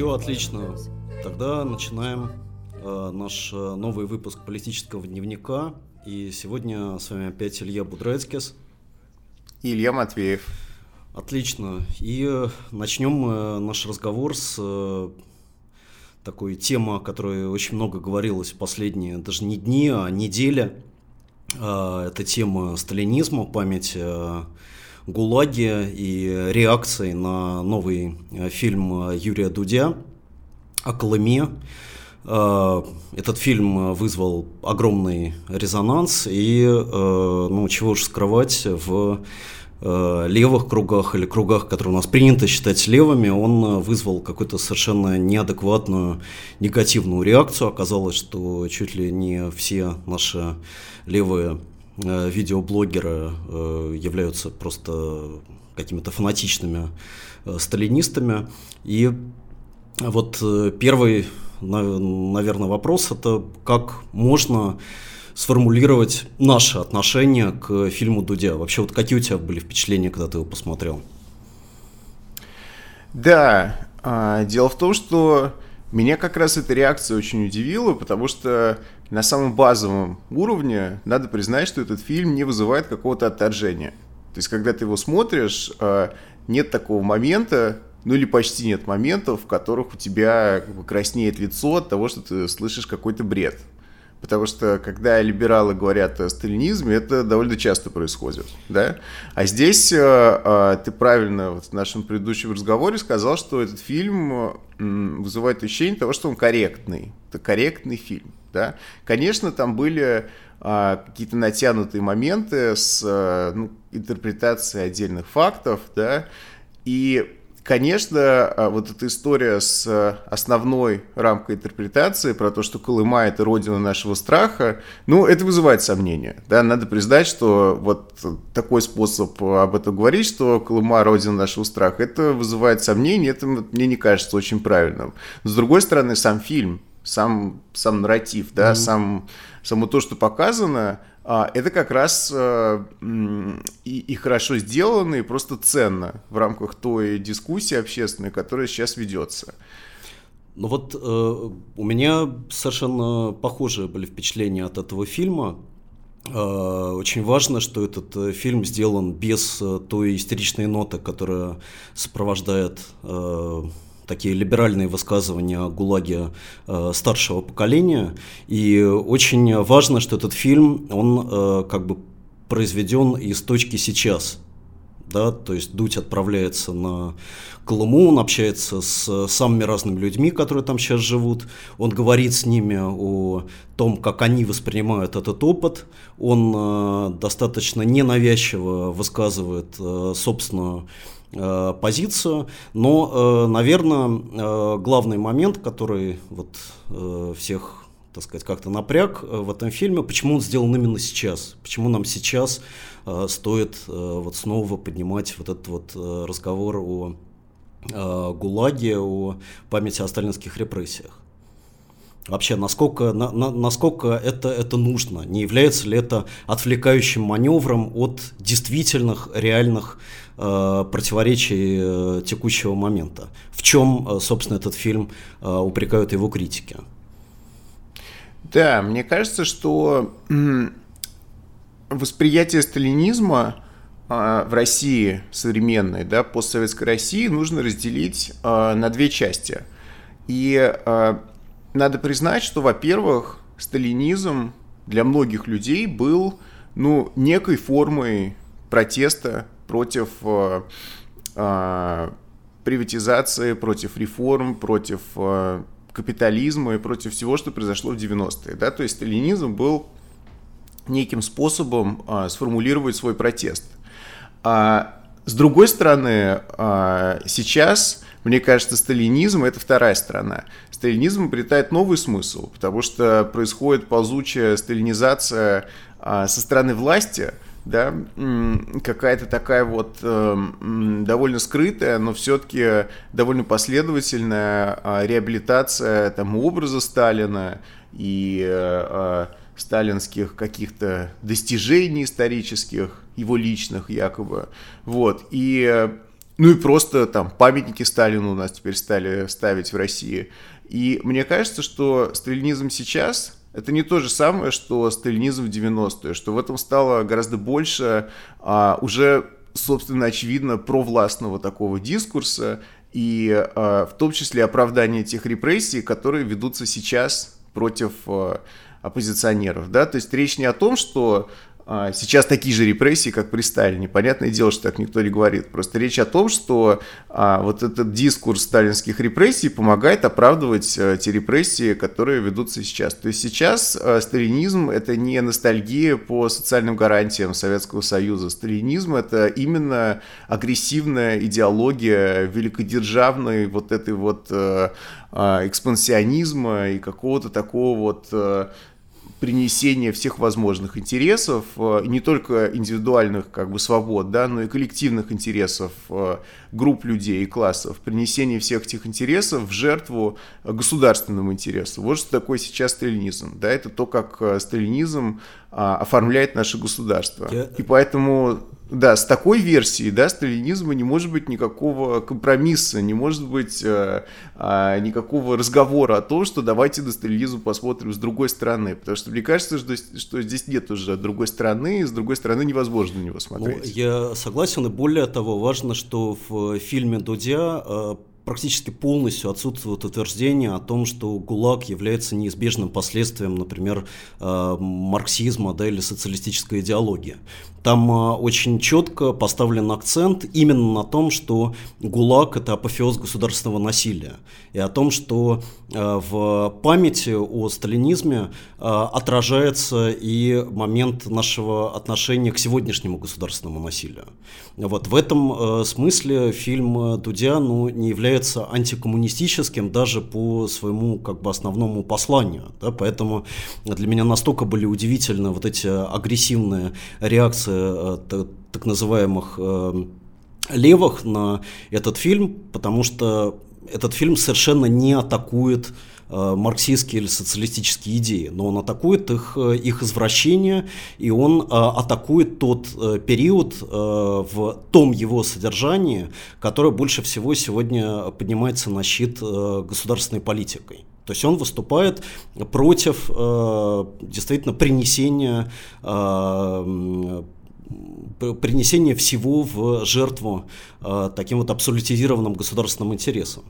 Все отлично. Тогда начинаем э, наш э, новый выпуск политического дневника. И сегодня с вами опять Илья Будрецкис. И Илья Матвеев. Отлично. И э, начнем мы наш разговор с э, такой темы, о которой очень много говорилось в последние даже не дни, а недели. Э, это тема сталинизма, память о ГУЛАГе и реакции на новый фильм Юрия Дудя о Колыме. Этот фильм вызвал огромный резонанс и, ну, чего уж скрывать, в Э, левых кругах или кругах, которые у нас принято считать левыми, он э, вызвал какую-то совершенно неадекватную негативную реакцию. Оказалось, что чуть ли не все наши левые э, видеоблогеры являются просто какими-то фанатичными сталинистами. И вот первый, наверное, вопрос это как можно сформулировать наше отношение к фильму Дудя. Вообще, вот какие у тебя были впечатления, когда ты его посмотрел? Да, а, дело в том, что меня как раз эта реакция очень удивила, потому что на самом базовом уровне надо признать, что этот фильм не вызывает какого-то отторжения. То есть, когда ты его смотришь, а, нет такого момента, ну или почти нет моментов, в которых у тебя краснеет лицо от того, что ты слышишь какой-то бред. Потому что когда либералы говорят о сталинизме, это довольно часто происходит. Да? А здесь э, э, ты правильно вот в нашем предыдущем разговоре сказал, что этот фильм э, вызывает ощущение того, что он корректный. Это корректный фильм. Да? Конечно, там были какие-то натянутые моменты с ну, интерпретацией отдельных фактов, да, и Конечно, а, вот эта история с а, основной рамкой интерпретации про то, что Колыма – это родина нашего страха, ну, это вызывает сомнения. Да? Надо признать, что вот такой способ об этом говорить, что Колыма – родина нашего страха, это вызывает сомнения, это мне не кажется очень правильным. С другой стороны, сам фильм, сам, сам нарратив, да, mm-hmm. сам, само то, что показано – а, это как раз э, и, и хорошо сделано, и просто ценно в рамках той дискуссии общественной, которая сейчас ведется. Ну вот э, у меня совершенно похожие были впечатления от этого фильма. Э, очень важно, что этот э, фильм сделан без той истеричной ноты, которая сопровождает такие либеральные высказывания о ГУЛАГе э, старшего поколения. И очень важно, что этот фильм, он э, как бы произведен из точки сейчас. Да, то есть Дудь отправляется на Колыму, он общается с самыми разными людьми, которые там сейчас живут, он говорит с ними о том, как они воспринимают этот опыт, он э, достаточно ненавязчиво высказывает э, собственную позицию, но, э, наверное, э, главный момент, который вот всех, так сказать, как-то напряг в этом фильме, почему он сделан именно сейчас, почему нам сейчас стоит вот снова поднимать вот этот вот разговор о ГУЛАГе, о памяти о сталинских репрессиях. Вообще, насколько, на, на, насколько это, это нужно? Не является ли это отвлекающим маневром от действительных, реальных э, противоречий э, текущего момента? В чем, э, собственно, этот фильм э, упрекают его критики? Да, мне кажется, что восприятие сталинизма э, в России современной, да, постсоветской России, нужно разделить э, на две части. И надо признать, что, во-первых, сталинизм для многих людей был ну, некой формой протеста против э, э, приватизации, против реформ, против э, капитализма и против всего, что произошло в 90-е. Да? То есть сталинизм был неким способом э, сформулировать свой протест. А с другой стороны, э, сейчас мне кажется, сталинизм – это вторая сторона. Сталинизм обретает новый смысл, потому что происходит ползучая сталинизация а, со стороны власти, да, какая-то такая вот э, довольно скрытая, но все-таки довольно последовательная э, реабилитация там образа Сталина и э, сталинских каких-то достижений исторических, его личных якобы, вот, и ну и просто там памятники Сталину у нас теперь стали ставить в России. И мне кажется, что сталинизм сейчас это не то же самое, что сталинизм в 90-е, что в этом стало гораздо больше а, уже, собственно, очевидно, провластного такого дискурса, и а, в том числе оправдание тех репрессий, которые ведутся сейчас против а, оппозиционеров. Да? То есть речь не о том, что сейчас такие же репрессии, как при Сталине. Понятное дело, что так никто не говорит. Просто речь о том, что а, вот этот дискурс сталинских репрессий помогает оправдывать а, те репрессии, которые ведутся сейчас. То есть сейчас а, сталинизм – это не ностальгия по социальным гарантиям Советского Союза. Сталинизм – это именно агрессивная идеология великодержавной вот этой вот а, а, экспансионизма и какого-то такого вот а, принесение всех возможных интересов, э, не только индивидуальных как бы свобод, да, но и коллективных интересов э, групп людей и классов, принесение всех этих интересов в жертву государственному интересу. Вот что такое сейчас сталинизм. Да, это то, как э, сталинизм а, оформляет наше государство. Я... И поэтому да, с такой версией, да, сталинизма не может быть никакого компромисса, не может быть э, э, никакого разговора о том, что давайте на сталинизм посмотрим с другой стороны, потому что мне кажется, что, что здесь нет уже другой стороны, и с другой стороны невозможно на него ну, смотреть. Ну, я согласен, и более того, важно, что в фильме Дудя э, практически полностью отсутствует утверждение о том, что ГУЛАГ является неизбежным последствием, например, э, марксизма да, или социалистической идеологии. Там э, очень четко поставлен акцент именно на том, что ГУЛАГ – это апофеоз государственного насилия, и о том, что э, в памяти о сталинизме отражается и момент нашего отношения к сегодняшнему государственному насилию. Вот в этом смысле фильм Дудя ну, не является антикоммунистическим даже по своему как бы основному посланию. Да? Поэтому для меня настолько были удивительны вот эти агрессивные реакции э, так называемых э, левых на этот фильм, потому что этот фильм совершенно не атакует Э, марксистские или социалистические идеи, но он атакует их, э, их извращение, и он э, атакует тот период в том его содержании, которое больше всего сегодня поднимается на щит государственной политикой. То есть он выступает против действительно принесения принесения всего в жертву таким вот абсолютизированным государственным интересам.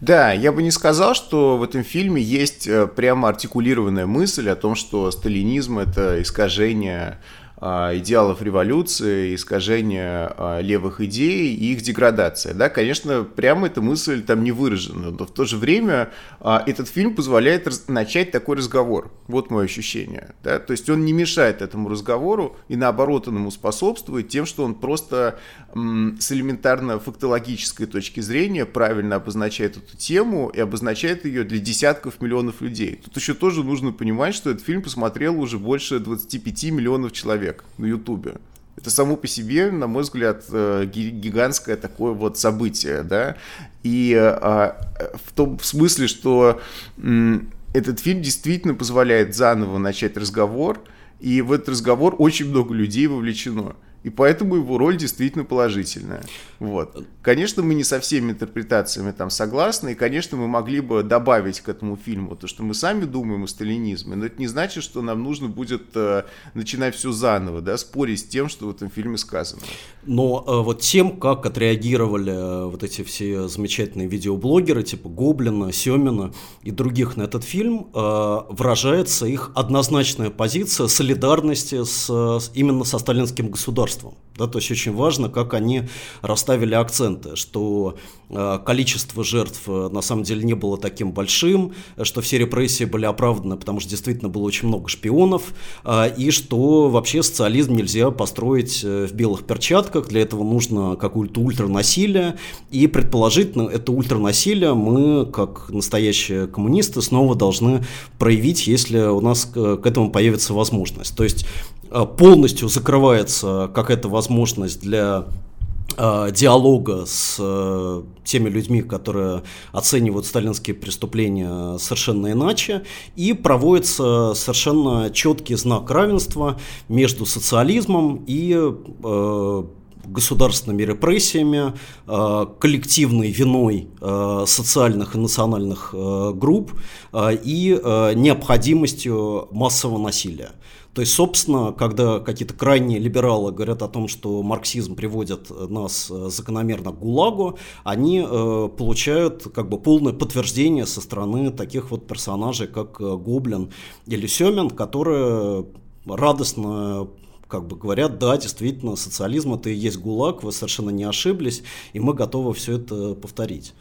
Да, я бы не сказал, что в этом фильме есть э, прямо артикулированная мысль о том, что сталинизм это искажение идеалов революции, искажение а, левых идей и их деградация. Да, конечно, прямо эта мысль там не выражена, но в то же время а, этот фильм позволяет начать такой разговор. Вот мое ощущение. Да? То есть он не мешает этому разговору и наоборот он ему способствует тем, что он просто с элементарно фактологической точки зрения правильно обозначает эту тему и обозначает ее для десятков миллионов людей. Тут еще тоже нужно понимать, что этот фильм посмотрел уже больше 25 миллионов человек человек на Ютубе. Это само по себе, на мой взгляд, э, гигантское такое вот событие, да. И а, в том смысле, что этот фильм действительно позволяет заново начать разговор, и в этот разговор очень много людей вовлечено и поэтому его роль действительно положительная. Вот. Конечно, мы не со всеми интерпретациями там согласны, и, конечно, мы могли бы добавить к этому фильму то, что мы сами думаем о сталинизме, но это не значит, что нам нужно будет э, начинать все заново, да, спорить с тем, что в этом фильме сказано. Но э, вот тем, как отреагировали э, вот эти все замечательные видеоблогеры, типа Гоблина, Семина и других на этот фильм, э, выражается их однозначная позиция солидарности с, с, именно со сталинским государством государством. Да, то есть очень важно, как они расставили акценты, что э, количество жертв э, на самом деле не было таким большим, что все репрессии были оправданы, потому что действительно было очень много шпионов, э, и что вообще социализм нельзя построить э, в белых перчатках, для этого нужно какое-то ультранасилие, и предположительно это ультранасилие мы, как настоящие коммунисты, снова должны проявить, если у нас к этому появится возможность. То есть полностью закрывается какая-то возможность для э, диалога с э, теми людьми, которые оценивают сталинские преступления совершенно иначе, и проводится совершенно четкий знак равенства между социализмом и государственными репрессиями, э, коллективной виной э, социальных и национальных э, групп и необходимостью массового насилия. То есть, собственно, когда какие-то крайние либералы говорят о том, что марксизм приводит нас закономерно к ГУЛАГу, они э, получают как бы полное подтверждение со стороны таких вот персонажей, как Гоблин или Семен, которые радостно как бы говорят, да, действительно, социализм это и есть ГУЛАГ, вы совершенно не ошиблись, и мы готовы все это повторить.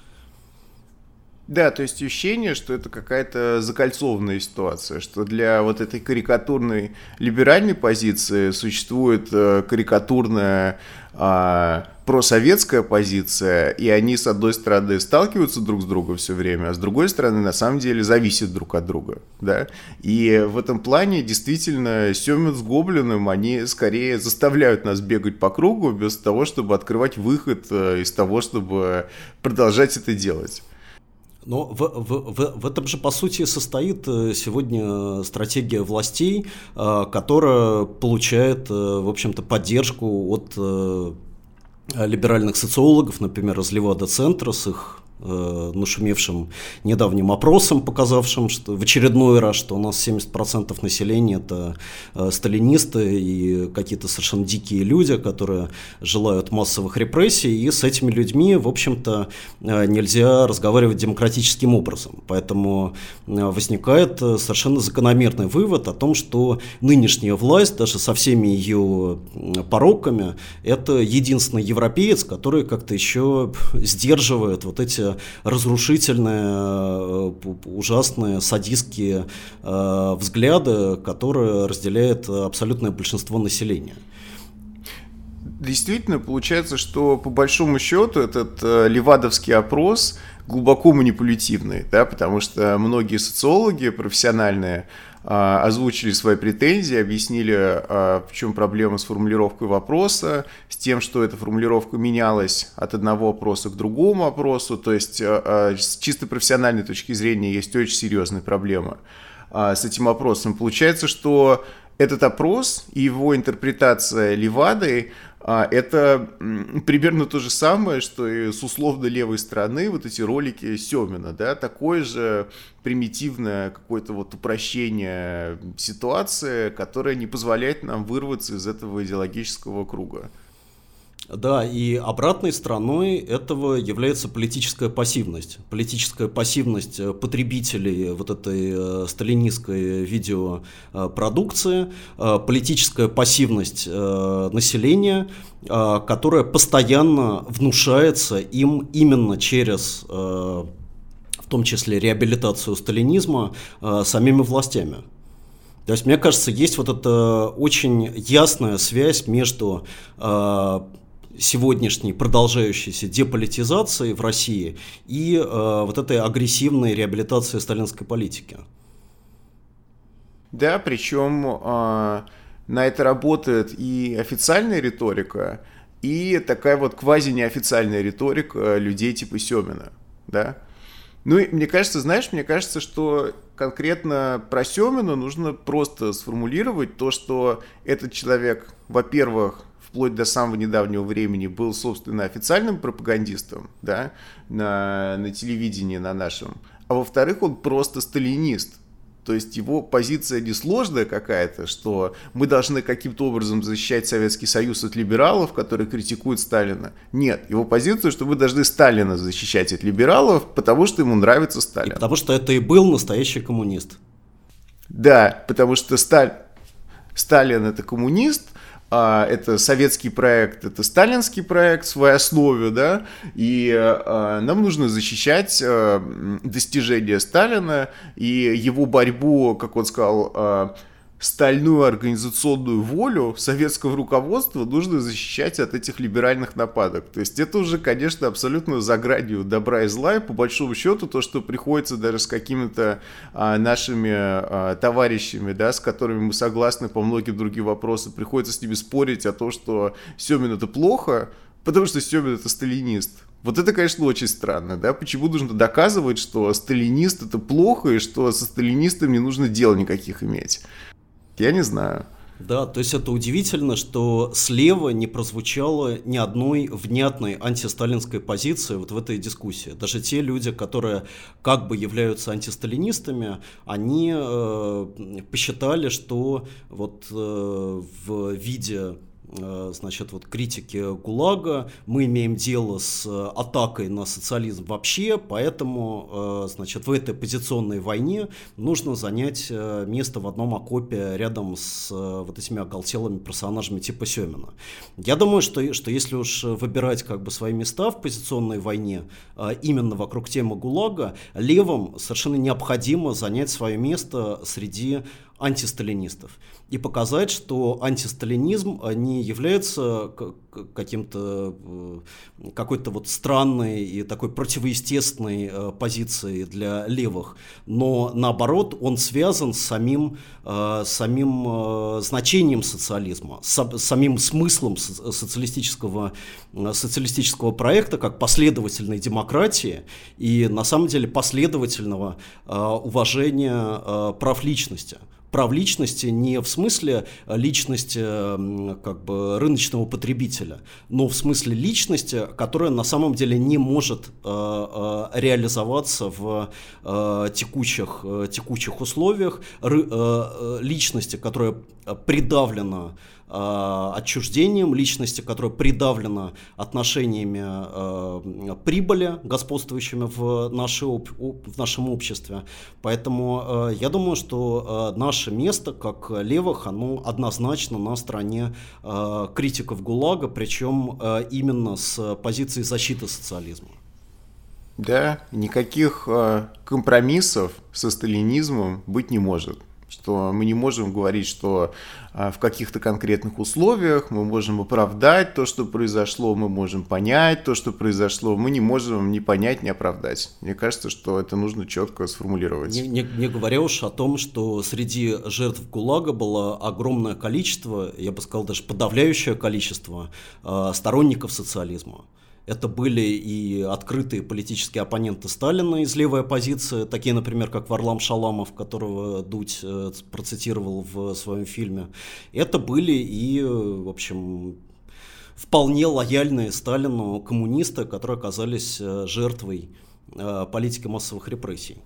Да, то есть ощущение, что это какая-то закольцованная ситуация, что для вот этой карикатурной либеральной позиции существует э, карикатурная а, просоветская позиция, и они, с одной стороны, сталкиваются друг с другом все время, а с другой стороны, на самом деле, зависят друг от друга, да, и в этом плане, действительно, Семен с Гоблиным, они скорее заставляют нас бегать по кругу, без того, чтобы открывать выход э, из того, чтобы продолжать это делать. Но в, в, в, в этом же, по сути, состоит э, сегодня стратегия властей, э, которая получает, э, в общем-то, поддержку от либеральных социологов, например, из Левада-центра с их э, нашумевшим недавним опросом, показавшим что в очередной раз, что у нас 70% населения это э, сталинисты и какие-то совершенно дикие люди, которые желают массовых репрессий, и с этими людьми, в общем-то, э, нельзя разговаривать демократическим образом. Поэтому э, возникает э, совершенно закономерный вывод о том, что нынешняя власть, даже со всеми ее пороками, это единственный европеец, который как-то еще сдерживает вот эти разрушительные, э, ужасные, садистские э, взгляды, которые разделяет абсолютное большинство населения. Действительно получается, что по большому счету этот э, левадовский опрос глубоко манипулятивный, да, потому что многие социологи профессиональные озвучили свои претензии, объяснили, а, в чем проблема с формулировкой вопроса, с тем, что эта формулировка менялась от одного вопроса к другому вопросу. То есть а, с чисто профессиональной точки зрения есть очень серьезная проблема с этим опросом. Получается, что этот опрос и его интерпретация Левадой а, это примерно то же самое, что и с условно левой стороны вот эти ролики Семина, да, такое же примитивное какое-то вот упрощение ситуации, которое не позволяет нам вырваться из этого идеологического круга. Да, и обратной стороной этого является политическая пассивность. Политическая пассивность э, потребителей вот этой э, сталинистской видеопродукции, э, политическая пассивность населения, которая постоянно внушается им именно через в том числе реабилитацию сталинизма самими властями. То есть, мне кажется, есть вот эта очень ясная связь между сегодняшней продолжающейся деполитизации в России и э, вот этой агрессивной реабилитации сталинской политики. Да, причем э, на это работает и официальная риторика, и такая вот квази-неофициальная риторика людей типа Семина, да. Ну, и мне кажется, знаешь, мне кажется, что конкретно про Семина нужно просто сформулировать то, что этот человек, во-первых, вплоть до самого недавнего времени был, собственно, официальным пропагандистом, да, на, на телевидении на нашем, а во-вторых, он просто сталинист. То есть его позиция не сложная какая-то, что мы должны каким-то образом защищать Советский Союз от либералов, которые критикуют Сталина. Нет, его позиция, что мы должны Сталина защищать от либералов, потому что ему нравится Сталин. И потому что это и был настоящий коммунист. Да, потому что Сталь... Сталин это коммунист, а, это советский проект, это сталинский проект в своей основе, да, и а, нам нужно защищать а, достижения Сталина и его борьбу, как он сказал, стальную организационную волю советского руководства нужно защищать от этих либеральных нападок. То есть это уже, конечно, абсолютно за гранью добра и зла, и по большому счету то, что приходится даже с какими-то а, нашими а, товарищами, да, с которыми мы согласны по многим другим вопросам, приходится с ними спорить о том, что Семин это плохо, потому что Семин это сталинист. Вот это, конечно, очень странно, да? Почему нужно доказывать, что сталинист это плохо, и что со сталинистом не нужно дел никаких иметь? Я не знаю. Да, то есть это удивительно, что слева не прозвучало ни одной внятной антисталинской позиции вот в этой дискуссии. Даже те люди, которые как бы являются антисталинистами, они э, посчитали, что вот э, в виде значит, вот критики ГУЛАГа, мы имеем дело с э, атакой на социализм вообще, поэтому, э, значит, в этой позиционной войне нужно занять место в одном окопе рядом с вот этими оголтелыми персонажами типа Семина. Я думаю, что, что если уж выбирать как бы свои места в позиционной войне именно вокруг темы ГУЛАГа, левым совершенно необходимо занять свое место среди антисталинистов. И показать, что антисталинизм не является каким-то э, какой-то вот странной и такой противоестественной э, позицией для левых, но наоборот он связан с самим, э, самим значением социализма, с самим смыслом социалистического, социалистического проекта как последовательной демократии и на самом деле последовательного уважения прав личности прав личности не в смысле э, личности как бы рыночного потребителя, но в смысле личности, которая на самом деле не может э, э, реализоваться в текущих, текущих условиях, личности, которая придавлена Э, отчуждением личности, которая придавлена отношениями э, прибыли, господствующими в, нашей, в нашем обществе. Поэтому э, я думаю, что наше место, как левых, оно однозначно на стороне критиков ГУЛАГа, причем именно с позиции защиты социализма. Да, никаких компромиссов со сталинизмом быть не может что мы не можем говорить, что а, в каких-то конкретных условиях мы можем оправдать то, что произошло, мы можем понять то, что произошло, мы не можем ни понять, ни оправдать. Мне кажется, что это нужно четко сформулировать. Не, не, не говоря уж о том, что среди жертв ГУЛАГа было огромное количество, я бы сказал даже подавляющее количество э, сторонников социализма. Это были и открытые политические оппоненты Сталина из левой оппозиции, такие, например, как Варлам Шаламов, которого Дудь э, процитировал в своем фильме. Это были и, в общем, вполне лояльные Сталину коммунисты, которые оказались э, жертвой э, политики массовых репрессий.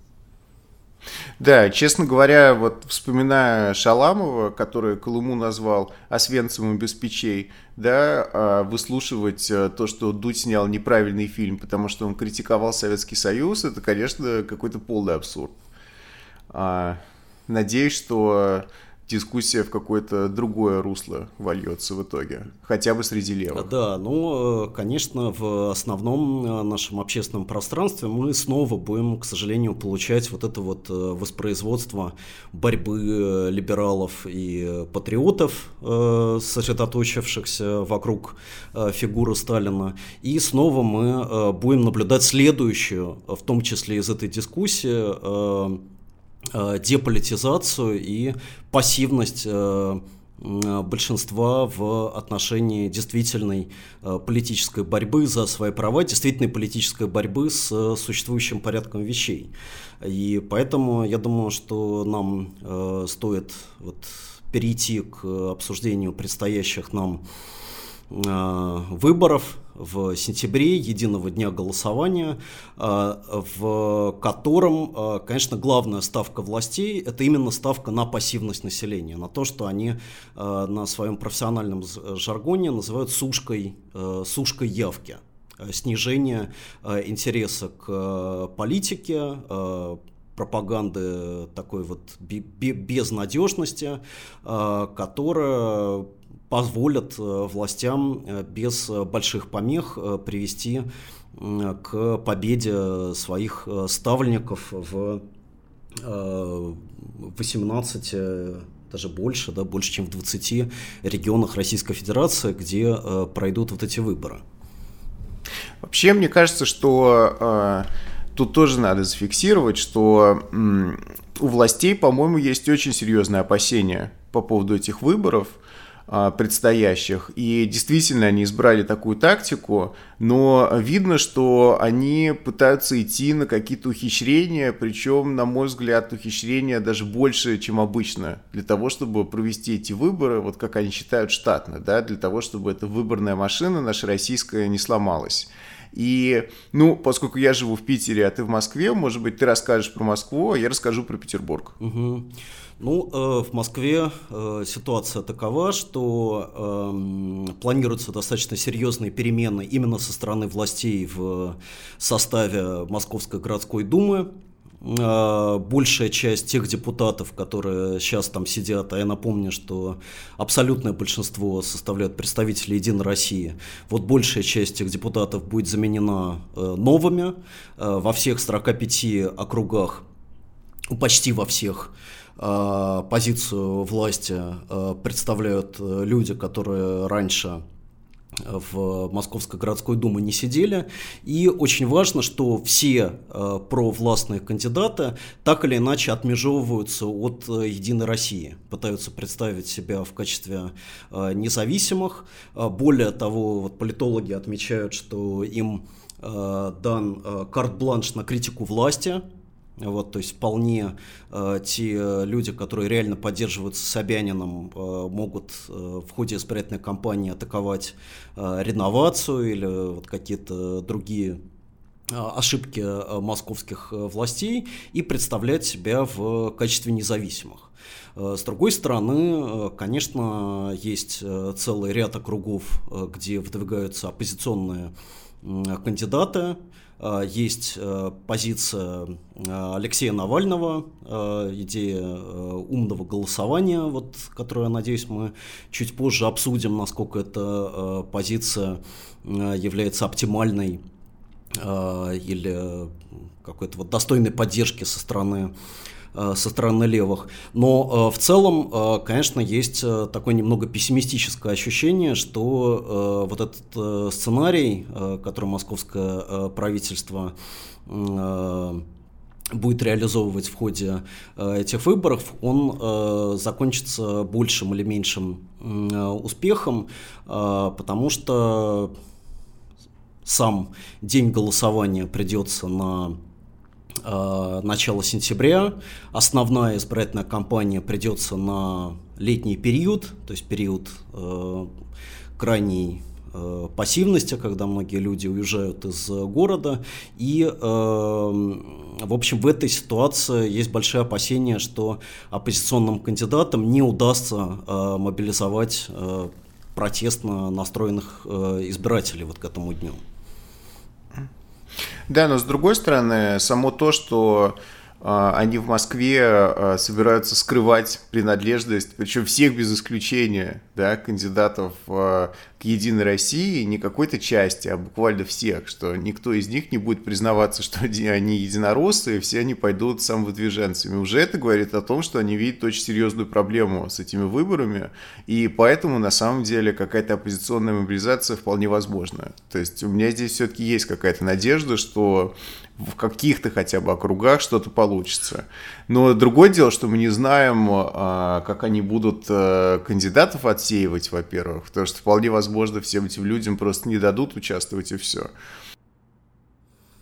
Да, честно говоря, вот вспоминая Шаламова, который Колыму назвал Освенцимом без печей, да, а выслушивать э, то, что Дудь снял неправильный фильм, потому что он критиковал Советский Союз, это, конечно, какой-то полный абсурд. А, надеюсь, что дискуссия в какое-то другое русло вольется в итоге, хотя бы среди левых. Да, ну, конечно, в основном э, нашем общественном пространстве мы снова будем, к сожалению, получать вот это вот э, воспроизводство борьбы э, либералов и патриотов, сосредоточившихся вокруг фигуры Сталина. И снова мы будем наблюдать следующую, в том числе из этой дискуссии, Э, деполитизацию и пассивность э, большинства в отношении действительной э, политической борьбы за свои права, действительной политической борьбы с существующим порядком вещей. И поэтому я думаю, что нам стоит вот перейти к обсуждению предстоящих нам выборов в сентябре, единого дня голосования, а, в котором, а, конечно, главная ставка властей – это именно ставка на пассивность населения, на то, что они а, на своем профессиональном жаргоне называют сушкой, сушкой явки. Снижение интереса к политике, пропаганды такой вот безнадежности, которая позволят э, властям э, без больших помех э, привести к победе своих ставленников в 18 даже больше, да, больше, чем в 20 регионах Российской Федерации, где э, пройдут вот эти выборы. Вообще, мне кажется, что э, тут тоже надо зафиксировать, что э, у властей, по-моему, есть очень серьезные опасения по поводу этих выборов – предстоящих. И действительно они избрали такую тактику, но видно, что они пытаются идти на какие-то ухищрения, причем, на мой взгляд, ухищрения даже больше, чем обычно, для того, чтобы провести эти выборы, вот как они считают штатно, да, для того, чтобы эта выборная машина наша российская не сломалась. И, ну, поскольку я живу в Питере, а ты в Москве, может быть, ты расскажешь про Москву, а я расскажу про Петербург. Угу. Ну, э, в Москве э, ситуация такова, что э, планируются достаточно серьезные перемены именно со стороны властей в составе Московской городской думы. Э, большая часть тех депутатов, которые сейчас там сидят, а я напомню, что абсолютное большинство составляют представители Единой России, вот большая часть этих депутатов будет заменена новыми во всех 45 округах, почти во всех позицию власти э, представляют э, люди, которые раньше в Московской городской думе не сидели. И очень важно, что все э, провластные кандидаты так или иначе отмежевываются от э, «Единой России», пытаются представить себя в качестве э, независимых. Более того, вот политологи отмечают, что им э, дан карт-бланш на критику власти, вот, то есть вполне э, те люди, которые реально поддерживаются Собянином, э, могут э, в ходе избирательной кампании атаковать э, реновацию или вот какие-то другие э, ошибки э, московских э, властей и представлять себя в качестве независимых. С другой стороны, конечно, есть целый ряд округов, где выдвигаются оппозиционные кандидаты, Э, есть э, позиция э, Алексея Навального, идея умного голосования, вот, которую, я надеюсь, мы чуть позже обсудим, насколько эта позиция является оптимальной или какой-то вот достойной поддержки со стороны Э, со стороны левых. Но э, в целом, э, конечно, есть такое немного пессимистическое ощущение, что вот этот сценарий, который московское правительство будет реализовывать в ходе этих выборов, он закончится большим или меньшим успехом, потому что сам день голосования придется на э, начало сентября. Основная избирательная кампания придется на летний период, то есть период э, крайней э, пассивности, когда многие люди уезжают из города. И, э, в общем, в этой ситуации есть большие опасения, что оппозиционным кандидатам не удастся э, мобилизовать э, протестно настроенных э, избирателей вот к этому дню. Да, но с другой стороны, само то, что они в Москве а, собираются скрывать принадлежность, причем всех без исключения, да, кандидатов а, к Единой России, не какой-то части, а буквально всех, что никто из них не будет признаваться, что они единороссы, и все они пойдут самовыдвиженцами. Уже это говорит о том, что они видят очень серьезную проблему с этими выборами, и поэтому на самом деле какая-то оппозиционная мобилизация вполне возможна. То есть у меня здесь все-таки есть какая-то надежда, что в каких-то хотя бы округах что-то получится. Но другое дело, что мы не знаем, а, как они будут э, кандидатов отсеивать, во-первых, потому что вполне возможно всем этим людям просто не дадут участвовать и все.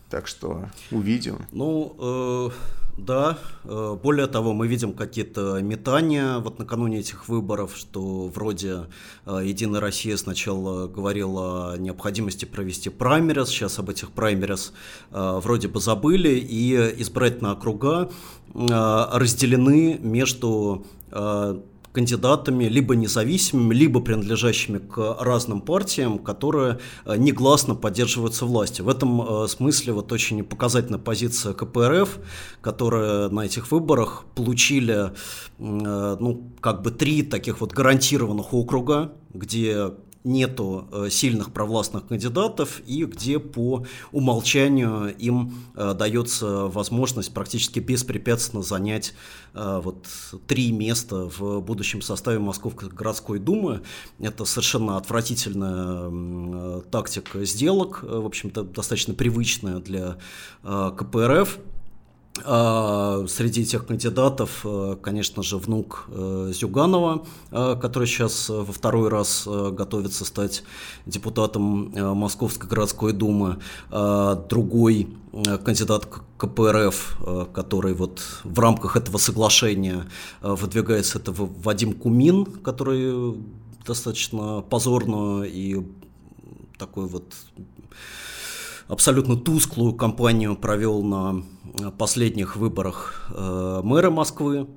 Так что увидим. Ну, э, да, э, более того, мы видим какие-то метания вот накануне этих выборов, что вроде э, Единая Россия сначала говорила о необходимости провести праймерис, сейчас об этих праймерис э, вроде бы забыли, и избирательные округа разделены между кандидатами, либо независимыми, либо принадлежащими к разным партиям, которые э, негласно поддерживаются властью. В этом э, смысле вот очень показательная позиция КПРФ, которая на этих выборах получили, э, ну, как бы три таких вот гарантированных округа, где нету э, сильных провластных кандидатов и где по умолчанию им э, дается возможность практически беспрепятственно занять э, вот три места в будущем составе Московской городской думы. Это совершенно отвратительная тактика сделок, в общем-то достаточно привычная для КПРФ. А, среди этих кандидатов, э, конечно же, внук э, Зюганова, э, который сейчас во второй раз готовится стать депутатом Московской городской думы. А, другой кандидат КПРФ, который вот в рамках этого соглашения выдвигается, это Вадим Кумин, который достаточно позорно и такой вот абсолютно тусклую кампанию провел на последних выборах э, мэра Москвы.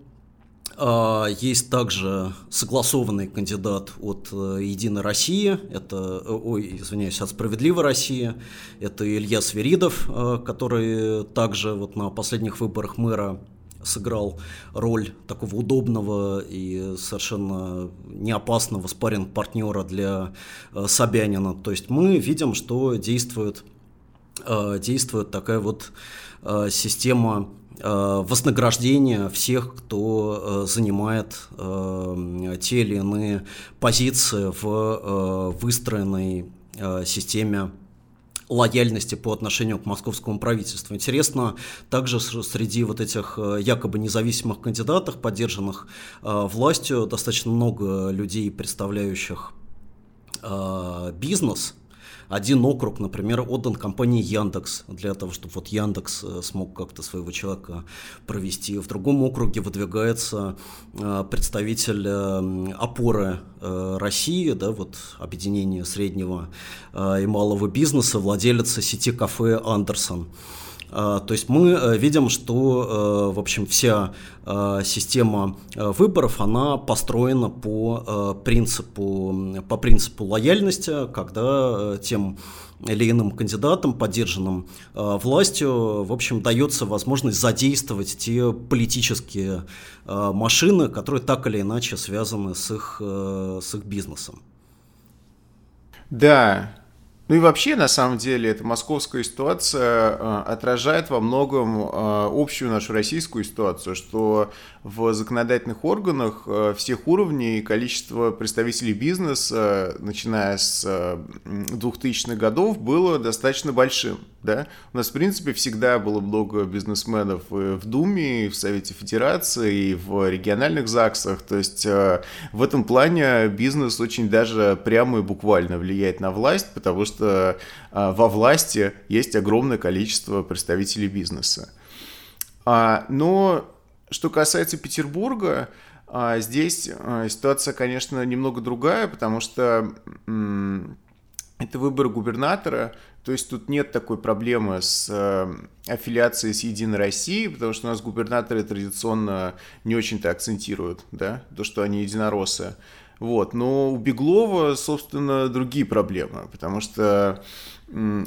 А, есть также согласованный кандидат от э, «Единой России», это, э, ой, извиняюсь, от «Справедливой России», это Илья Свиридов, который также вот на последних выборах мэра сыграл роль такого удобного и совершенно неопасного спарринг-партнера для Собянина. То есть мы видим, что действует, действует такая вот Э, система э, вознаграждения всех, кто э, занимает те или иные позиции в выстроенной системе лояльности по отношению к московскому правительству. Интересно, также среди вот этих якобы независимых кандидатов, поддержанных властью, достаточно много людей, представляющих бизнес, один округ, например, отдан компании Яндекс для того, чтобы вот Яндекс э, смог как-то своего человека провести. В другом округе выдвигается э, представитель э, опоры России, да, вот объединение среднего и малого бизнеса, владелец сети кафе Андерсон. А, то есть мы э, видим, что, э, в общем, вся э, система выборов, она построена по принципу, по принципу лояльности, когда тем или иным кандидатам, поддержанным властью, в общем, дается возможность задействовать те политические машины, которые так или иначе связаны с их, с их бизнесом. Да, ну и вообще, на самом деле, эта московская ситуация э, отражает во многом э, общую нашу российскую ситуацию, что в законодательных органах э, всех уровней количество представителей бизнеса, начиная с 2000-х годов, было достаточно большим. Да? У нас, в принципе, всегда было много бизнесменов и в Думе, и в Совете Федерации, и в региональных ЗАГСах. То есть в этом плане бизнес очень даже прямо и буквально влияет на власть, потому что что а, во власти есть огромное количество представителей бизнеса. А, но что касается Петербурга, а, здесь ситуация, конечно, немного другая, потому что это выбор губернатора, то есть тут нет такой проблемы с аффилиацией с Единой Россией, потому что у нас губернаторы традиционно не очень-то акцентируют, да, то, что они единороссы. Вот. Но у Беглова, собственно, другие проблемы, потому что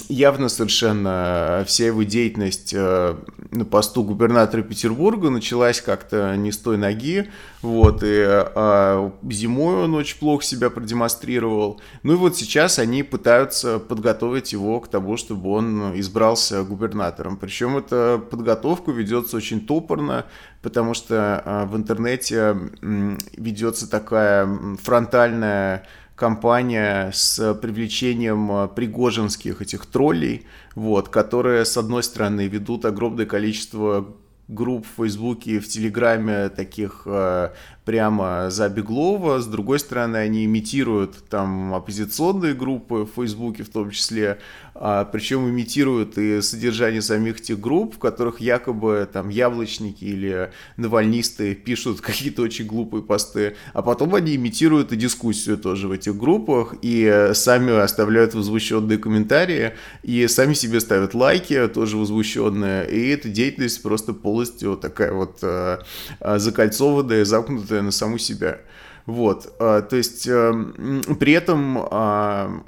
явно совершенно вся его деятельность э, на посту губернатора Петербурга началась как-то не с той ноги, вот, и а зимой он очень плохо себя продемонстрировал. Ну и вот сейчас они пытаются подготовить его к тому, чтобы он избрался губернатором. Причем эта подготовка ведется очень топорно, потому что а, в интернете ведется такая фронтальная компания с привлечением э, пригожинских этих троллей, вот, которые, с одной стороны, ведут огромное количество групп в Фейсбуке в Телеграме таких э, прямо за Беглова, с другой стороны, они имитируют там оппозиционные группы в Фейсбуке в том числе, а, причем имитируют и содержание самих этих групп, в которых якобы там яблочники или навальнисты пишут какие-то очень глупые посты, а потом они имитируют и дискуссию тоже в этих группах, и сами оставляют возмущенные комментарии, и сами себе ставят лайки, тоже возмущенные, и эта деятельность просто полностью такая вот а, а, закольцованная, замкнутая на саму себя. Вот, а, то есть при этом а,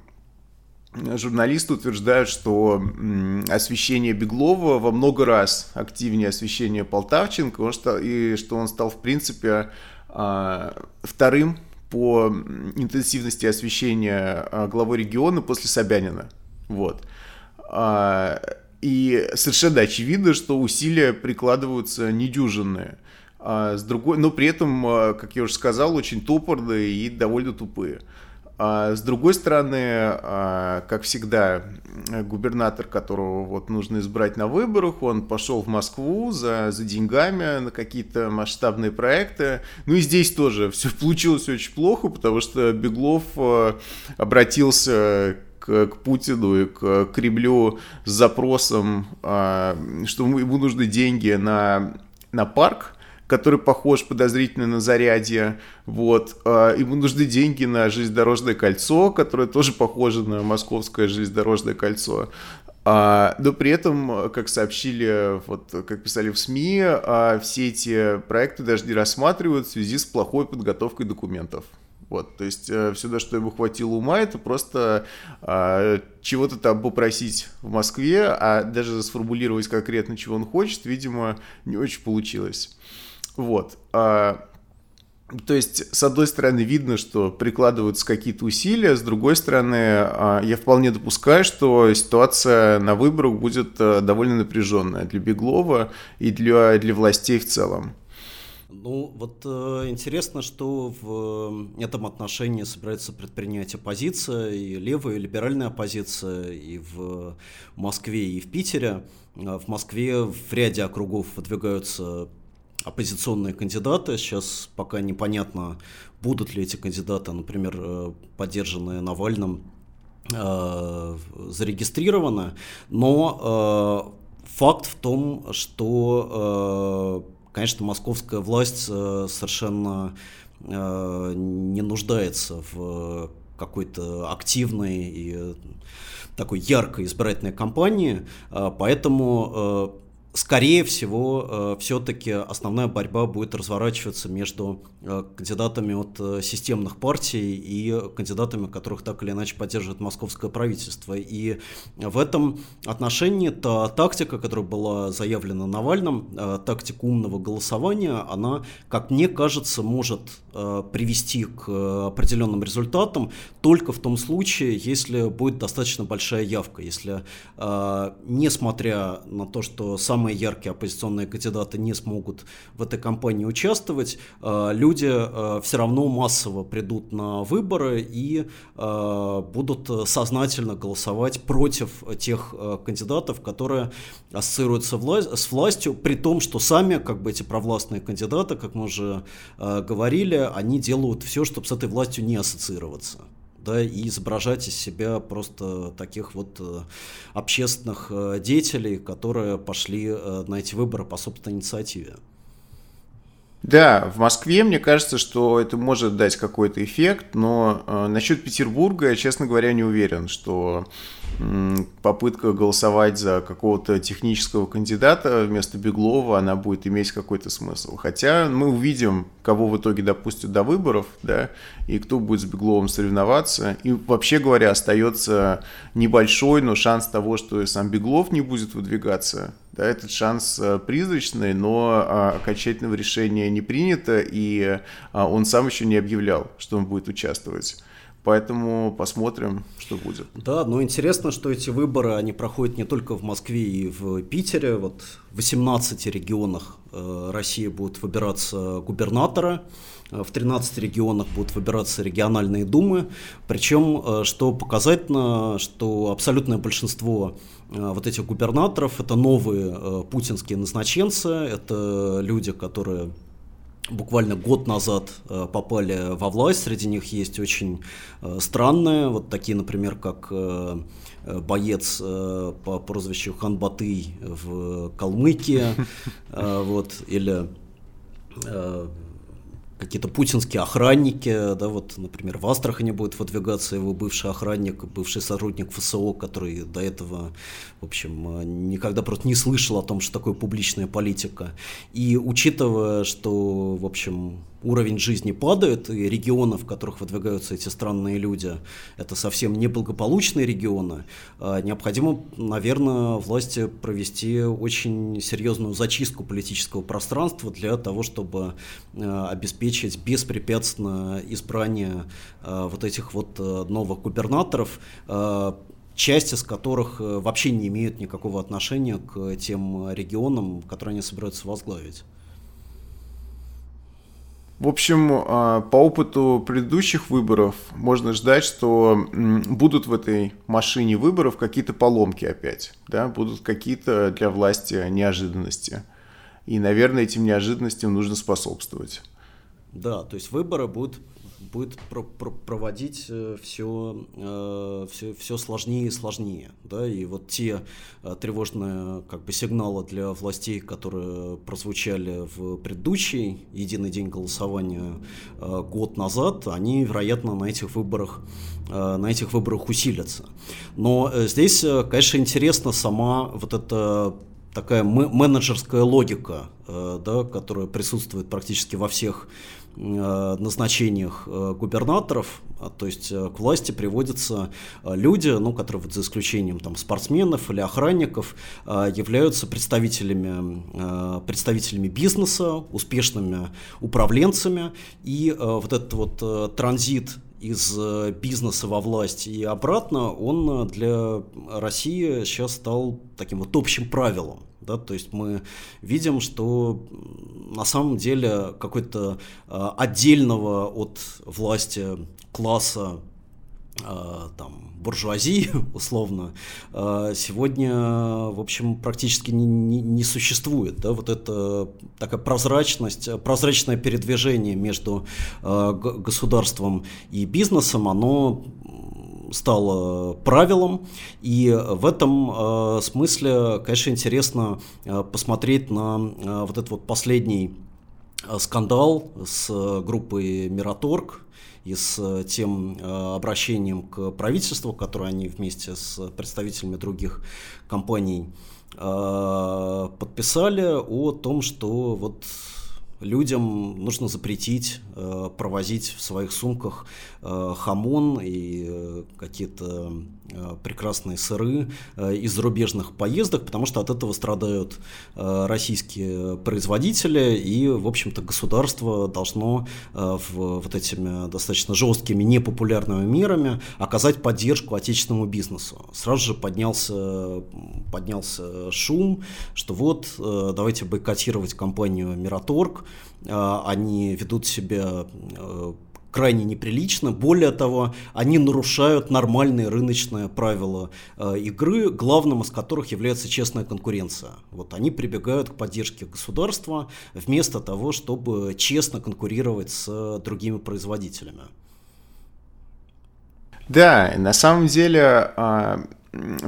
журналисты утверждают, что освещение Беглова во много раз активнее освещения Полтавченко, и что он стал, в принципе, а, вторым по интенсивности освещения главой региона после Собянина. Вот. И совершенно очевидно, что усилия прикладываются недюжинные а с другой, но при этом, а, как я уже сказал, очень топорные и довольно тупые. А с другой стороны, а, как всегда, губернатор, которого вот нужно избрать на выборах, он пошел в Москву за, за деньгами на какие-то масштабные проекты. Ну и здесь тоже все получилось очень плохо, потому что Беглов а, обратился к, к Путину и к Кремлю с запросом, а, что ему нужны деньги на, на парк, который похож подозрительно на зарядье. Вот. А, ему нужны деньги на железнодорожное кольцо, которое тоже похоже на московское железнодорожное кольцо. А, но при этом, как сообщили, вот, как писали в СМИ, все эти проекты даже не рассматривают в связи с плохой подготовкой документов. Вот, то есть э, на что ему хватило ума, это просто э, чего-то там попросить в Москве, а даже сформулировать конкретно, чего он хочет, видимо, не очень получилось. Вот. А, то есть, с одной стороны, видно, что прикладываются какие-то усилия, с другой стороны, а, я вполне допускаю, что ситуация на выборах будет э, довольно напряженная для Беглова и для, для властей в целом. Ну, вот э, интересно, что в этом отношении собирается предпринять оппозиция, и левая, и либеральная оппозиция, и в Москве, и в Питере. А в Москве в ряде округов выдвигаются оппозиционные кандидаты. Сейчас пока непонятно, будут ли эти кандидаты, например, э, поддержанные Навальным, э, зарегистрированы. Но э, факт в том, что, конечно, московская власть совершенно не нуждается в какой-то активной и такой яркой избирательной кампании, поэтому скорее всего, э, все-таки основная борьба будет разворачиваться между э, кандидатами от э, системных партий и кандидатами, которых так или иначе поддерживает московское правительство. И в этом отношении та тактика, которая была заявлена Навальным, тактика умного голосования, она, как мне кажется, может привести к определенным результатам только в том случае, если будет достаточно большая явка, если, несмотря на то, что самые самые яркие оппозиционные кандидаты не смогут в этой кампании участвовать, э, люди э, все равно массово придут на выборы и э, будут сознательно голосовать против тех кандидатов, которые ассоциируются с властью, при том, что сами, как бы эти провластные кандидаты, как мы уже говорили, они делают все, чтобы с этой властью не ассоциироваться да, и изображать из себя просто таких вот э, общественных э, деятелей, которые пошли э, на эти выборы по собственной инициативе. Да, в Москве мне кажется, что это может дать какой-то эффект, но э, насчет Петербурга я, честно говоря, не уверен, что попытка голосовать за какого-то технического кандидата вместо Беглова, она будет иметь какой-то смысл. Хотя мы увидим, кого в итоге допустят до выборов, да, и кто будет с Бегловым соревноваться. И вообще говоря, остается небольшой, но шанс того, что сам Беглов не будет выдвигаться. Да, этот шанс э, призрачный, но а, окончательного решения не принято, и а, он сам еще не объявлял, что он будет участвовать. Поэтому посмотрим, что будет. Да, но интересно, что эти выборы, они проходят не только в Москве и в Питере. Вот в 18 регионах э, России будут выбираться губернаторы, э, в 13 регионах будут выбираться региональные думы. Причем, э, что показательно, что абсолютное большинство вот этих губернаторов это новые путинские назначенцы, это люди, которые буквально год назад э, попали во власть. Среди них есть очень э, странные, вот такие, например, как э, боец по прозвищу Хан Батый в Калмыкии, вот, или какие-то путинские охранники, да, вот, например, в Астрахани будет выдвигаться его бывший охранник, бывший сотрудник ФСО, который до этого, в общем, никогда просто не слышал о том, что такое публичная политика. И учитывая, что, в общем, уровень жизни падает, и регионы, в которых выдвигаются эти странные люди, это совсем неблагополучные регионы, а необходимо, наверное, власти провести очень серьезную зачистку политического пространства для того, чтобы а, обеспечить беспрепятственное избрание а, вот этих вот новых губернаторов, часть из которых э, вообще не имеют никакого отношения к тем регионам, которые они собираются возглавить. В общем, а, по опыту предыдущих выборов можно ждать, что будут в этой машине выборов какие-то поломки опять, да, будут какие-то для власти неожиданности. И, наверное, этим неожиданностям нужно способствовать. Да, то есть выборы будут будет про про проводить все, э, все, э, все сложнее и сложнее. Да? И вот те э, тревожные как бы, сигналы для властей, которые прозвучали в предыдущий единый день голосования год назад, они, вероятно, на этих выборах, на этих выборах усилятся. Но здесь, конечно, интересна сама вот эта такая менеджерская логика, да, которая присутствует практически во всех Э, назначениях э, губернаторов, а, то есть э, к власти приводятся люди, ну, которые вот за исключением там, спортсменов или охранников являются представителями, представителями бизнеса, успешными управленцами, и вот этот вот транзит из бизнеса во власть и обратно, он для России сейчас стал таким вот общим правилом. Да? То есть мы видим, что на самом деле какой-то э, отдельного от власти класса э, там, буржуазии, условно, э, сегодня, в общем, практически не, не, не существует. Да? Вот это такая прозрачность, прозрачное передвижение между государством и бизнесом, оно стало правилом, и в этом э, смысле, конечно, интересно э, посмотреть на э, вот этот вот последний скандал с группой Мираторг и с тем обращением к правительству, которое они вместе с представителями других компаний подписали о том, что вот людям нужно запретить э, провозить в своих сумках э, хамон и э, какие-то э, прекрасные сыры э, из зарубежных поездок, потому что от этого страдают э, российские производители, и, в общем-то, государство должно э, в, вот этими достаточно жесткими, непопулярными мерами оказать поддержку отечественному бизнесу. Сразу же поднялся, поднялся шум, что вот, э, давайте бойкотировать компанию Мираторг, они ведут себя э, крайне неприлично. Более того, они нарушают нормальные рыночные правила э, игры, главным из которых является честная конкуренция. Вот они прибегают к поддержке государства вместо того, чтобы честно конкурировать с другими производителями. Да, на самом деле а,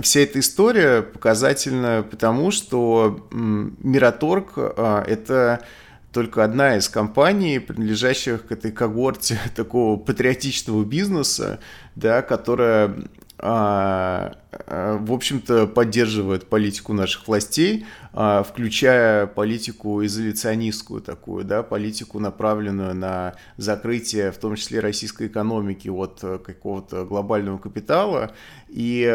вся эта история показательна потому, что Мираторг а, это только одна из компаний, принадлежащих к этой когорте такого патриотичного бизнеса, да, которая а, а, в общем-то, поддерживает политику наших властей, а, включая политику изоляционистскую такую, да, политику, направленную на закрытие, в том числе российской экономики от какого-то глобального капитала. И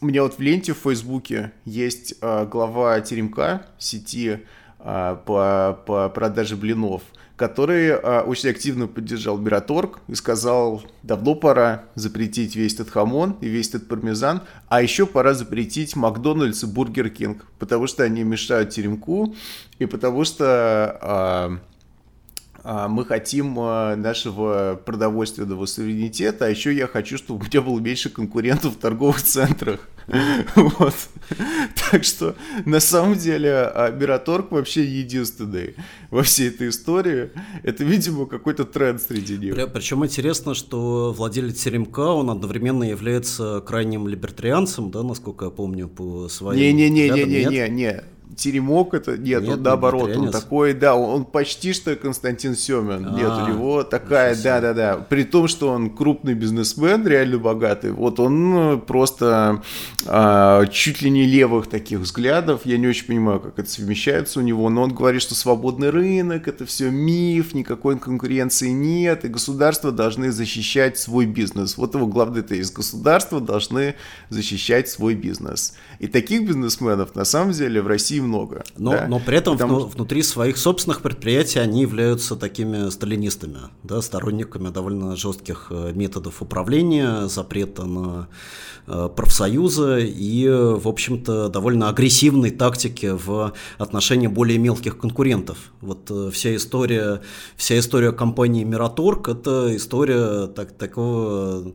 у меня вот в ленте в Фейсбуке есть глава Теремка сети а, по, по продаже блинов, который а, очень активно поддержал Мираторг и сказал, давно пора запретить весь этот хамон и весь этот пармезан, а еще пора запретить Макдональдс и Бургер Кинг, потому что они мешают теремку и потому что а, а, мы хотим а, нашего продовольственного суверенитета, а еще я хочу, чтобы у меня было меньше конкурентов в торговых центрах. Вот. Так что, на самом деле, Мираторг вообще единственный во всей этой истории. Это, видимо, какой-то тренд среди них. Причем интересно, что владелец Теремка, он одновременно является крайним либертарианцем, да, насколько я помню, по своим Не-не-не-не-не-не теремок это нет, нет он наоборот, он такой, да, он, он почти что Константин Семин. А, нет, у него такая, да, да, да. При том, что он крупный бизнесмен, реально богатый, вот он э, просто а, чуть ли не левых таких взглядов. Я не очень понимаю, как это совмещается у него, но он говорит, что свободный рынок это все миф, никакой конкуренции нет, и государства должны защищать свой бизнес. Вот его главный тезис: государства должны защищать свой бизнес. И таких бизнесменов на самом деле в России много. Но, да? но при этом Потому... вну, внутри своих собственных предприятий они являются такими сталинистами, да, сторонниками довольно жестких э, методов управления, запрета на э, профсоюзы и, в общем-то, довольно агрессивной тактики в отношении более мелких конкурентов. Вот э, вся история, вся история компании Мираторг – это история так, такого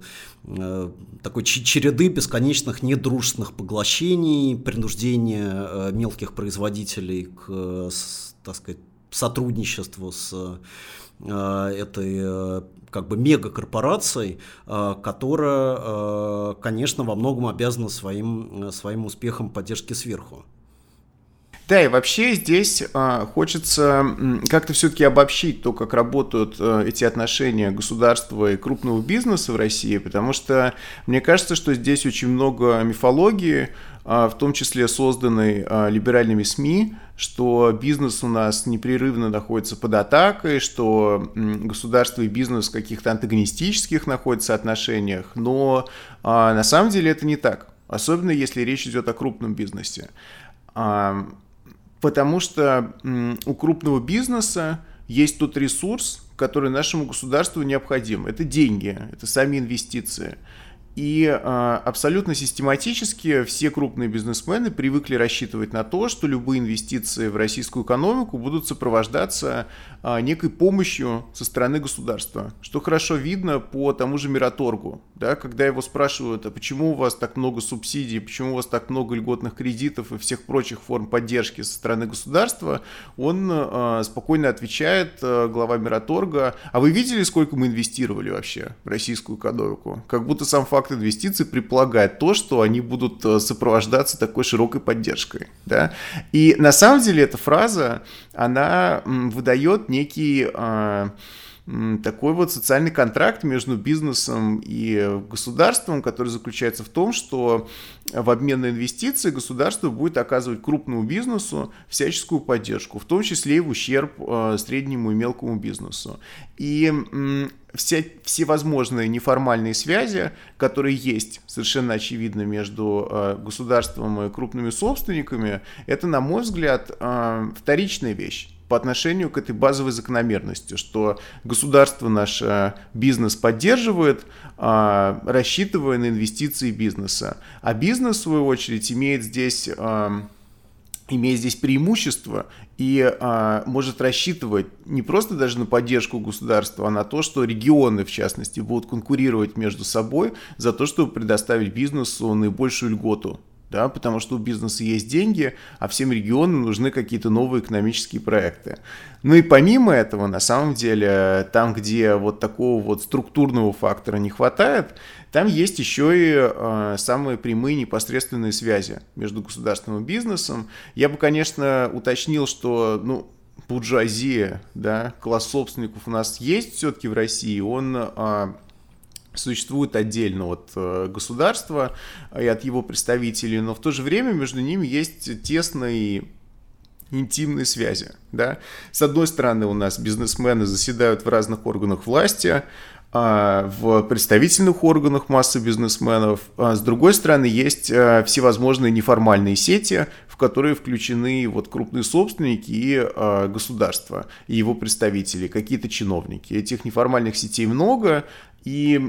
такой череды бесконечных недружественных поглощений, принуждения э, мелких производителей к, так сказать, сотрудничеству с э, этой как бы мегакорпорацией, которая, конечно, во многом обязана своим, своим успехом поддержки сверху. Да, и вообще здесь э, хочется как-то все-таки обобщить то, как работают э, эти отношения государства и крупного бизнеса в России, потому что мне кажется, что здесь очень много мифологии, э, в том числе созданной э, либеральными СМИ, что бизнес у нас непрерывно находится под атакой, что государство и бизнес в каких-то антагонистических находятся отношениях, но на самом деле это не так, особенно если речь идет о крупном бизнесе. Потому что у крупного бизнеса есть тот ресурс, который нашему государству необходим. Это деньги, это сами инвестиции. И э, абсолютно систематически все крупные бизнесмены привыкли рассчитывать на то, что любые инвестиции в российскую экономику будут сопровождаться э, некой помощью со стороны государства, что хорошо видно по тому же Мираторгу. Да, когда его спрашивают, а почему у вас так много субсидий, почему у вас так много льготных кредитов и всех прочих форм поддержки со стороны государства, он э, спокойно отвечает, глава Мираторга, а вы видели, сколько мы инвестировали вообще в российскую экономику? Как будто сам факт факт инвестиций предполагает то, что они будут э, сопровождаться такой широкой поддержкой. Да? И на самом деле эта фраза, она выдает некий а, такой вот социальный контракт между бизнесом и государством, который заключается в том, что в обмен на инвестиции государство будет оказывать крупному бизнесу всяческую поддержку, в том числе и в ущерб э, среднему и мелкому бизнесу. И все, всевозможные неформальные связи, которые есть совершенно очевидно между э, государством и крупными собственниками, это, на мой взгляд, э, вторичная вещь по отношению к этой базовой закономерности, что государство наш э, бизнес поддерживает, э, рассчитывая на инвестиции бизнеса. А бизнес, в свою очередь, имеет здесь э, имеет здесь преимущество и а, может рассчитывать не просто даже на поддержку государства, а на то, что регионы, в частности, будут конкурировать между собой за то, чтобы предоставить бизнесу наибольшую льготу да, потому что у бизнеса есть деньги, а всем регионам нужны какие-то новые экономические проекты. Ну и помимо этого, на самом деле, там, где вот такого вот структурного фактора не хватает, там есть еще и э, самые прямые непосредственные связи между государственным и бизнесом. Я бы, конечно, уточнил, что, ну, буржуазия, да, класс собственников у нас есть все-таки в России, он э, существует отдельно от э, государства и от его представителей, но в то же время между ними есть тесные интимные связи. Да? С одной стороны, у нас бизнесмены заседают в разных органах власти, в представительных органах массы бизнесменов. А с другой стороны, есть э, всевозможные неформальные сети, в которые включены вот крупные собственники и государство, и его представители, какие-то чиновники. Этих неформальных сетей много, и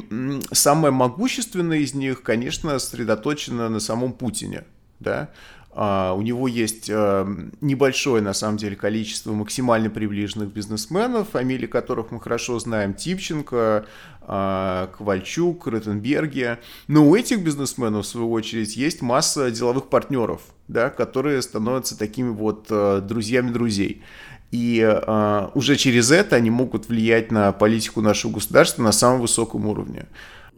самое могущественное из них, конечно, сосредоточено на самом Путине. Да? Uh, у него есть uh, небольшое, на самом деле, количество максимально приближенных бизнесменов, фамилии которых мы хорошо знаем, Типченко, uh, Ковальчук. Но у этих бизнесменов, в свою очередь, есть масса деловых партнеров, да, которые становятся такими вот друзьями друзей. И э, уже через это они могут влиять на политику нашего государства на самом высоком уровне.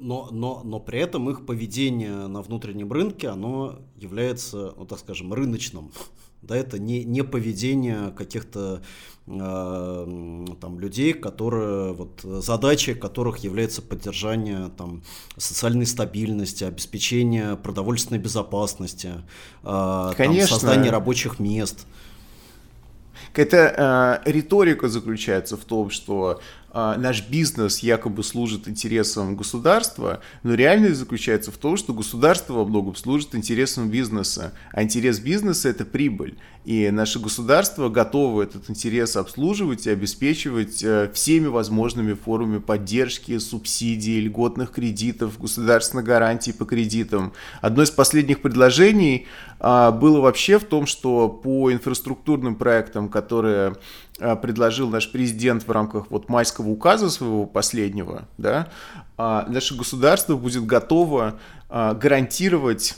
Но, но, но при этом их поведение на внутреннем рынке, оно является, ну так скажем, рыночным. Да, это не, не поведение каких-то э, там людей, которые, вот, задачей которых является поддержание там, социальной стабильности, обеспечение продовольственной безопасности, э, там, создание рабочих мест. Эта э, риторика заключается в том, что а, наш бизнес якобы служит интересам государства, но реальность заключается в том, что государство во многом служит интересам бизнеса, а интерес бизнеса – это прибыль. И наше государство готово этот интерес обслуживать и обеспечивать э, всеми возможными формами поддержки, субсидий, льготных кредитов, государственных гарантий по кредитам. Одно из последних предложений а, было вообще в том, что по инфраструктурным проектам, которые а, предложил наш президент в рамках вот майского указа своего последнего, да, а, наше государство будет готово гарантировать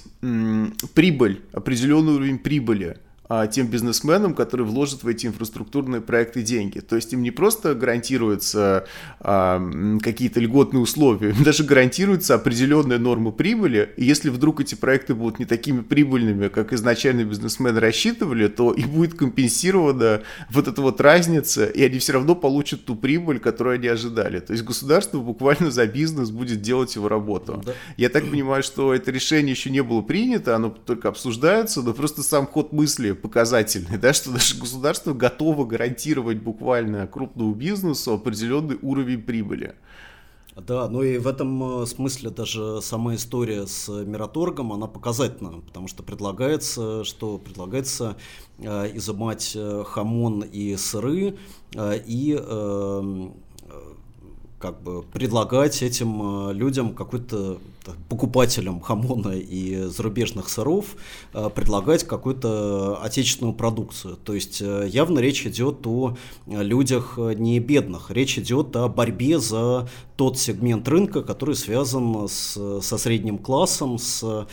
прибыль, определенный уровень прибыли а, тем бизнесменам, которые вложат в эти инфраструктурные проекты деньги. То есть им не просто гарантируются а, какие-то льготные условия, им даже гарантируется определенная норма прибыли. И если вдруг эти проекты будут не такими прибыльными, как изначально бизнесмены рассчитывали, то и будет компенсирована вот эта вот разница, и они все равно получат ту прибыль, которую они ожидали. То есть государство буквально за бизнес будет делать его работу. Да. Я так понимаю, что это решение еще не было принято, оно только обсуждается, но просто сам ход мысли показательный, да, что наше государство готово гарантировать буквально крупному бизнесу определенный уровень прибыли. Да, ну и в этом э, смысле даже сама история с Мираторгом, она показательна, потому что предлагается, что предлагается э, изымать э, хамон и сыры э, и э, как бы предлагать этим людям какой-то покупателям хамона и зарубежных сыров э, предлагать какую-то отечественную продукцию. То есть э, явно речь идет о людях не бедных, речь идет о борьбе за тот сегмент рынка, который связан с, со средним классом, с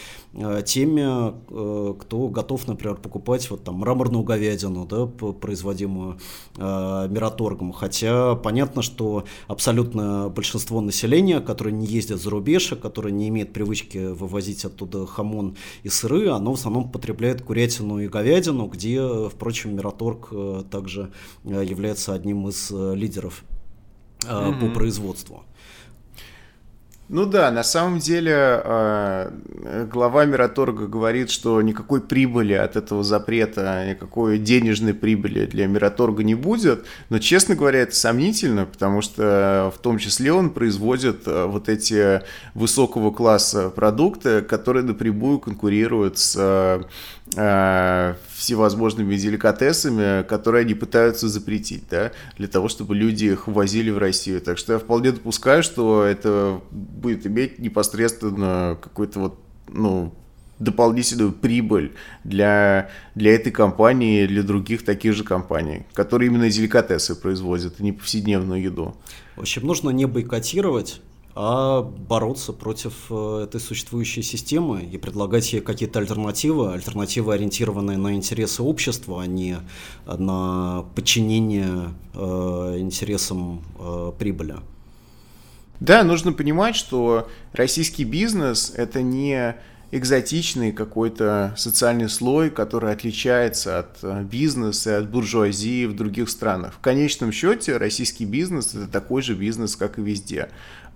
теми, кто готов, например, покупать вот там мраморную говядину, да, производимую э, Мираторгом. Хотя понятно, что абсолютно большинство населения, которые не ездят за рубеж, которые не имеют привычки вывозить оттуда хамон и сыры, оно в основном потребляет курятину и говядину, где, впрочем, Мираторг э, также э, является одним из э, лидеров mm-hmm. по производству. Ну да, на самом деле э, глава Мираторга говорит, что никакой прибыли от этого запрета, никакой денежной прибыли для Мираторга не будет, но, честно говоря, это сомнительно, потому что в том числе он производит э, вот эти высокого класса продукты, которые напрямую конкурируют с э, всевозможными деликатесами, которые они пытаются запретить, да, для того, чтобы люди их возили в Россию. Так что я вполне допускаю, что это будет иметь непосредственно какой-то вот, ну, дополнительную прибыль для, для этой компании и для других таких же компаний, которые именно деликатесы производят, а не повседневную еду. В общем, нужно не бойкотировать а бороться против э, этой существующей системы и предлагать ей какие-то альтернативы, альтернативы, ориентированные на интересы общества, а не на подчинение э, интересам э, прибыли. Да, нужно понимать, что российский бизнес это не экзотичный какой-то социальный слой, который отличается от э, бизнеса, от буржуазии в других странах. В конечном счете российский бизнес это такой же бизнес, как и везде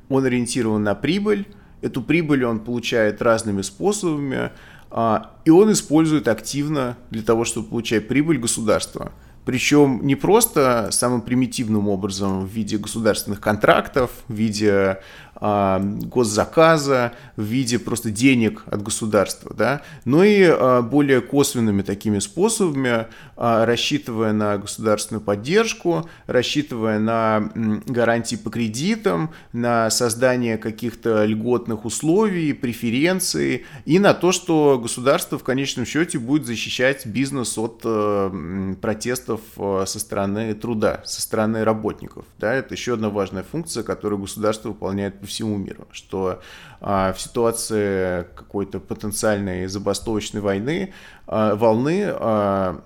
он ориентирован на прибыль, эту прибыль он получает разными способами, а, и он использует активно для того, чтобы получать прибыль государства. Причем не просто самым примитивным образом в виде государственных контрактов, в виде госзаказа в виде просто денег от государства, да, но и а, более косвенными такими способами, а, рассчитывая на государственную поддержку, рассчитывая на гарантии по кредитам, на создание каких-то льготных условий, преференций и на то, что государство в конечном счете будет защищать бизнес от э, протестов э, со стороны труда, со стороны работников. Да, это еще одна важная функция, которую государство выполняет по всему миру, что а, в ситуации какой-то потенциальной забастовочной войны, а, волны, а,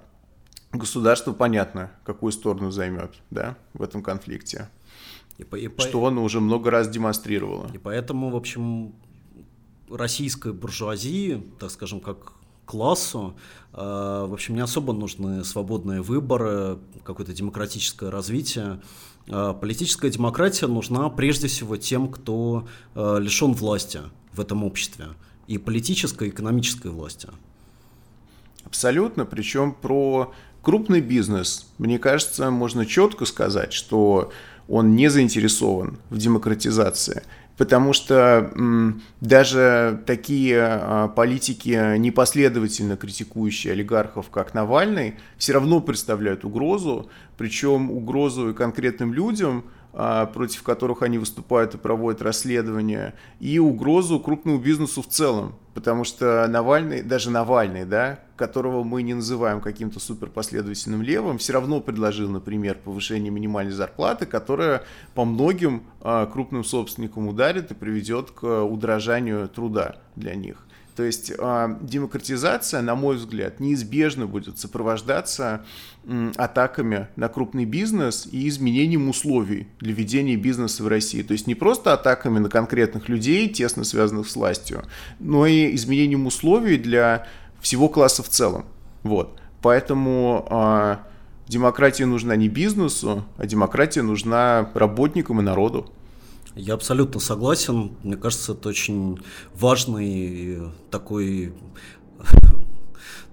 государство понятно, какую сторону займет да, в этом конфликте. И по, и по... Что оно уже много раз демонстрировало. И поэтому, в общем, российской буржуазии, так скажем, как классу, в общем, не особо нужны свободные выборы, какое-то демократическое развитие. Э, политическая демократия нужна прежде всего тем, кто э, лишен власти в этом обществе, и политической, и экономической власти. Абсолютно, причем про крупный бизнес, мне кажется, можно четко сказать, что он не заинтересован в демократизации потому что даже такие а, политики, непоследовательно критикующие олигархов, как Навальный, все равно представляют угрозу, причем угрозу конкретным людям, а, против которых они выступают и проводят расследования, и угрозу крупному бизнесу в целом. Потому что Навальный, даже Навальный, да, которого мы не называем каким-то суперпоследовательным левым, все равно предложил, например, повышение минимальной зарплаты, которая по многим а, крупным собственникам ударит и приведет к удорожанию труда для них. То есть э, демократизация, на мой взгляд, неизбежно будет сопровождаться атаками на крупный бизнес и изменением условий для ведения бизнеса в России. То есть не просто атаками на конкретных людей, тесно связанных с властью, но и изменением условий для всего класса в целом. Вот. Поэтому э, демократия нужна не бизнесу, а демократия нужна работникам и народу. Я абсолютно согласен. Мне кажется, это очень важный такой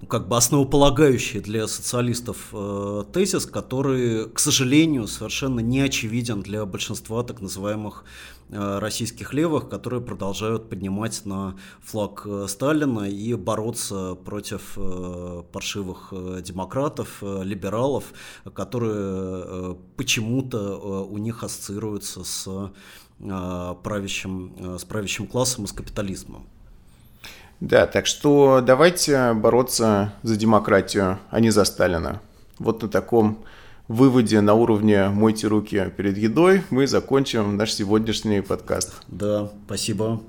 ну, как бы основополагающий для социалистов э, тезис, который, к сожалению, совершенно не очевиден для большинства так называемых э, российских левых, которые продолжают поднимать на флаг э, Сталина и бороться против э, паршивых э, демократов, э, либералов, которые э, почему-то э, у них ассоциируются с Э, правящим, э, с правящим классом и с капитализмом. Да, так что давайте бороться за демократию, а не за Сталина. Вот на таком выводе на уровне «мойте руки перед едой» мы закончим наш сегодняшний подкаст. Да, спасибо.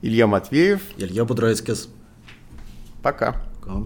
Илья Матвеев. Илья Будрайскис. Пока. Пока.